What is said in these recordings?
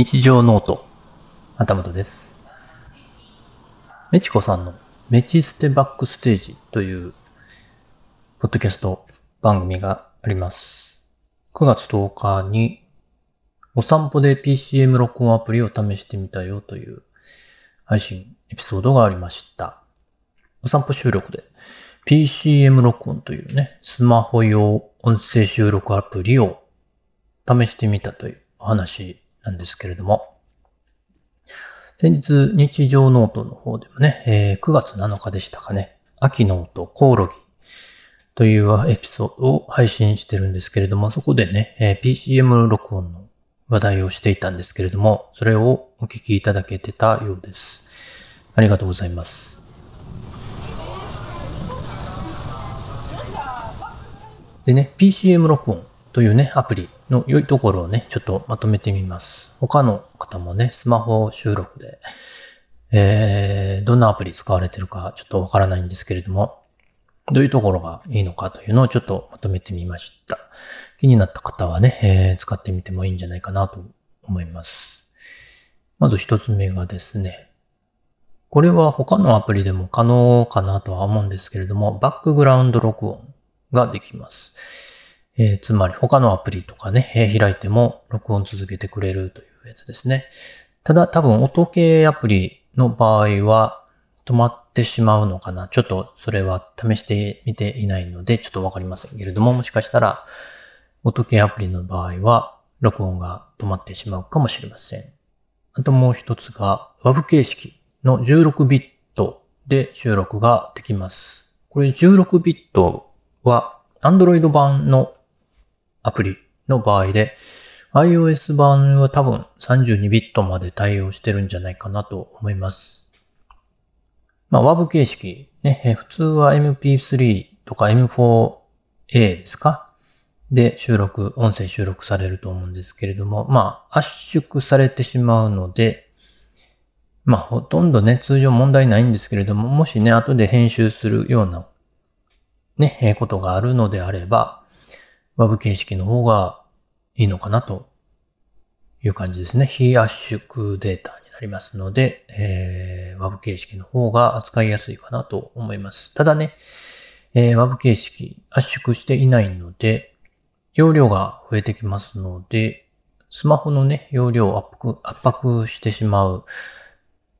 日常ノート、頭本です。メチコさんのメチステバックステージという、ポッドキャスト番組があります。9月10日に、お散歩で PCM 録音アプリを試してみたよという配信エピソードがありました。お散歩収録で PCM 録音というね、スマホ用音声収録アプリを試してみたというお話なんですけれども、先日日常ノートの方でもね、えー9月7日でしたかね、秋ノートコオロギというエピソードを配信してるんですけれども、そこでね、えー PCM 録音の話題をしていたんですけれども、それをお聞きいただけてたようです。ありがとうございます。でね、PCM 録音というね、アプリの良いところをね、ちょっとまとめてみます。他の方もね、スマホ収録で、えー、どんなアプリ使われてるかちょっとわからないんですけれども、どういうところがいいのかというのをちょっとまとめてみました。気になった方はね、えー使ってみてもいいんじゃないかなと思います。まず一つ目がですね、これは他のアプリでも可能かなとは思うんですけれども、バックグラウンド録音ができます。えーつまり他のアプリとかね、えー開いても録音続けてくれるというやつですね。ただ多分音系アプリの場合は止まってしまうのかな。ちょっとそれは試してみていないのでちょっとわかりませんけれども、もしかしたら音系アプリの場合は録音が止まってしまうかもしれません。あともう一つが WAV 形式の16ビットで収録ができます。これ16ビットは Android 版のアプリの場合で iOS 版は多分32ビットまで対応してるんじゃないかなと思います。まあ WAV 形式ね、普通は MP3 とか M4A ですか？で収録、音声収録されると思うんですけれども、まあ圧縮されてしまうので、まあほとんどね、通常問題ないんですけれども、もしね、後で編集するようなね、ことがあるのであれば、WAV 形式の方がいいのかなという感じですね。非圧縮データになりますので、えー WAV 形式の方が扱いやすいかなと思います。ただね、えー WAV 形式圧縮していないので、容量が増えてきますので、スマホのね、容量を圧迫圧迫してしまう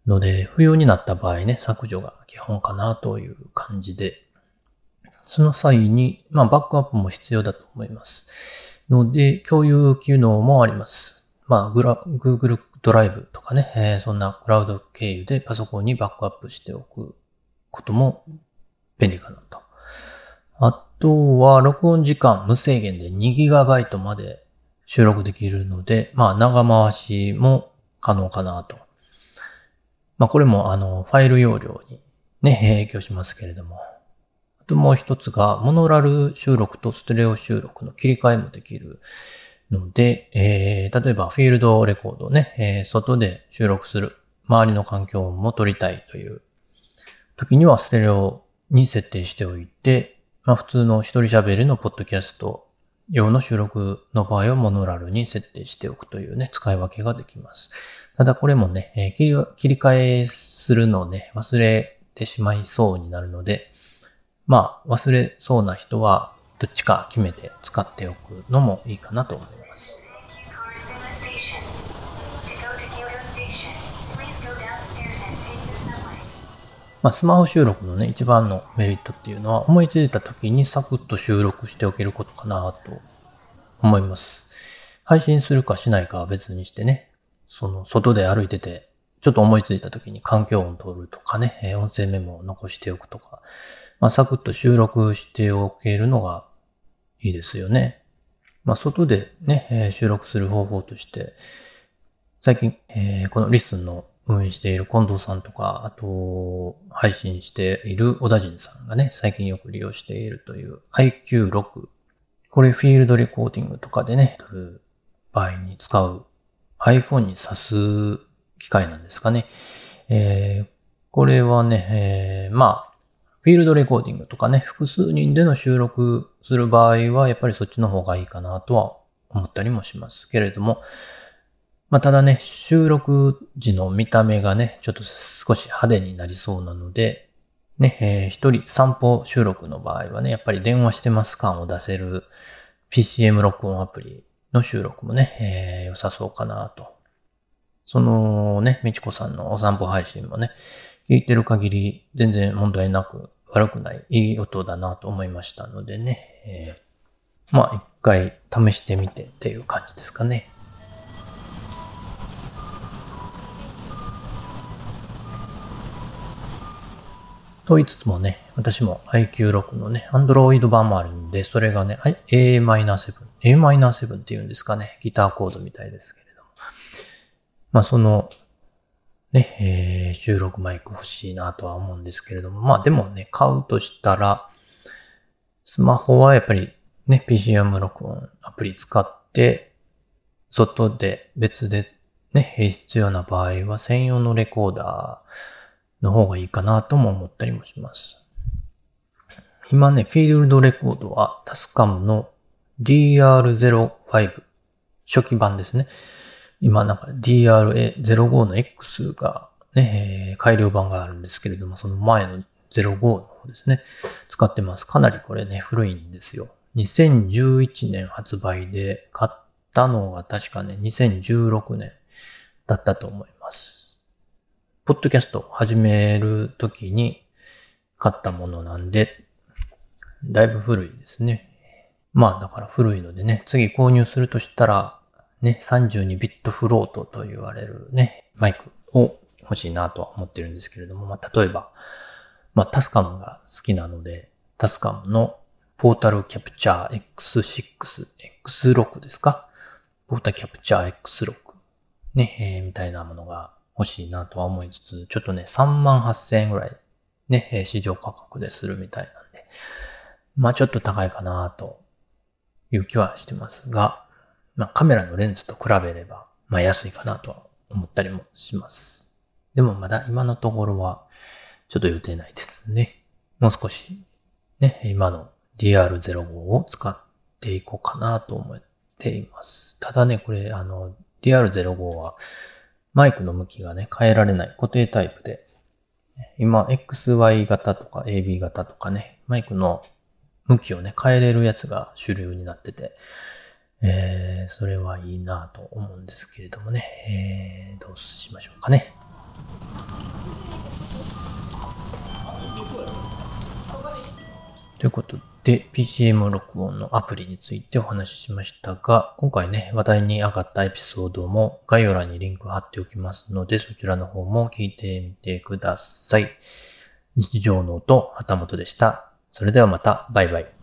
ので、不要になった場合ね、削除が基本かなという感じで、その際に、まあ、バックアップも必要だと思います。ので、共有機能もあります。まあ、グラ Google ドライブとかね、えーそんなクラウド経由でパソコンにバックアップしておくことも便利かなと。あとは、録音時間無制限で 2GB まで収録できるので、まあ、長回しも可能かなと。まあ、これも、あの、ファイル容量にね、影響しますけれども。ともう一つが、モノラル収録とステレオ収録の切り替えもできるので、えー例えばフィールドレコードをね、えー外で収録する、周りの環境音も取りたいという時にはステレオに設定しておいて、まあ普通の一人喋りのポッドキャスト用の収録の場合はモノラルに設定しておくというね、使い分けができます。ただこれもね、えー切り切り替えするのをね、忘れてしまいそうになるので、まあ、忘れそうな人は、どっちか決めて使っておくのもいいかなと思います。まあ、スマホ収録のね、一番のメリットっていうのは、思いついた時にサクッと収録しておけることかなと思います。配信するかしないかは別にしてね、その、外で歩いてて、ちょっと思いついた時に環境音取るとかね、音声メモを残しておくとか、まあ、サクッと収録しておけるのがいいですよね。まあ、外でね、えー収録する方法として、最近、えーこのリスンの運営している近藤さんとか、あと、配信している小田人さんがね、最近よく利用しているという IQ6。これフィールドレコーディングとかでね、撮る場合に使う iPhone に挿す機械なんですかね。えーこれはね、えーまあ、フィールドレコーディングとかね、複数人での収録する場合は、やっぱりそっちの方がいいかなとは思ったりもしますけれども、まあ、ただね、収録時の見た目がね、ちょっと少し派手になりそうなので、ね、えー、一人散歩収録の場合はね、やっぱり電話してます感を出せる PCM 録音アプリの収録もね、えー、良さそうかなと。そのね、みちこさんのお散歩配信もね、聞いてる限り全然問題なく悪くないいい音だなと思いましたのでね、えー、まあ一回試してみてっていう感じですかね。と言いつつもね、私も IQ6 のね、Android 版もあるんで、それがね、Am7、Am7 って言うんですかね、ギターコードみたいですけれども。まあその、ね、えー、収録マイク欲しいなとは思うんですけれども、まあでもね、買うとしたら、スマホはやっぱりね、PCM 録音アプリ使って、外で別でね、必要な場合は専用のレコーダー、の方がいいかなとも思ったりもします。今ね、フィールドレコードはタスカムの DR05 初期版ですね。今なんか DRA05 の X がね、えー、改良版があるんですけれども、その前の05の方ですね。使ってます。かなりこれね、古いんですよ。2011年発売で買ったのが確かね、2016年だったと思います。ポッドキャスト始めるときに買ったものなんで、だいぶ古いですね。まあだから古いのでね、次購入するとしたら、ね、32ビットフロートと言われるね、マイクを欲しいなとは思ってるんですけれども、まあ例えば、まあタスカムが好きなので、タスカムのポータルキャプチャー X6、X6 ですか？ポータルキャプチャー X6 ね、えー、みたいなものが欲しいなとは思いつつ、ちょっとね、3万8000円ぐらいね、市場価格でするみたいなんで、まあちょっと高いかなという気はしてますが、まあカメラのレンズと比べれば、まあ安いかなとは思ったりもします。でもまだ今のところはちょっと予定ないですね。もう少しね、今の DR05 を使っていこうかなと思っています。ただね、これあの DR05 はマイクの向きがね、変えられない固定タイプで、今、XY 型とか AB 型とかね、マイクの向きをね、変えれるやつが主流になってて、えー、それはいいなと思うんですけれどもね、えー、どうしましょうかね。ということで、PCM 録音のアプリについてお話ししましたが、今回ね、話題に上がったエピソードも概要欄にリンク貼っておきますので、そちらの方も聞いてみてください。日常の音、旗本でした。それではまた、バイバイ。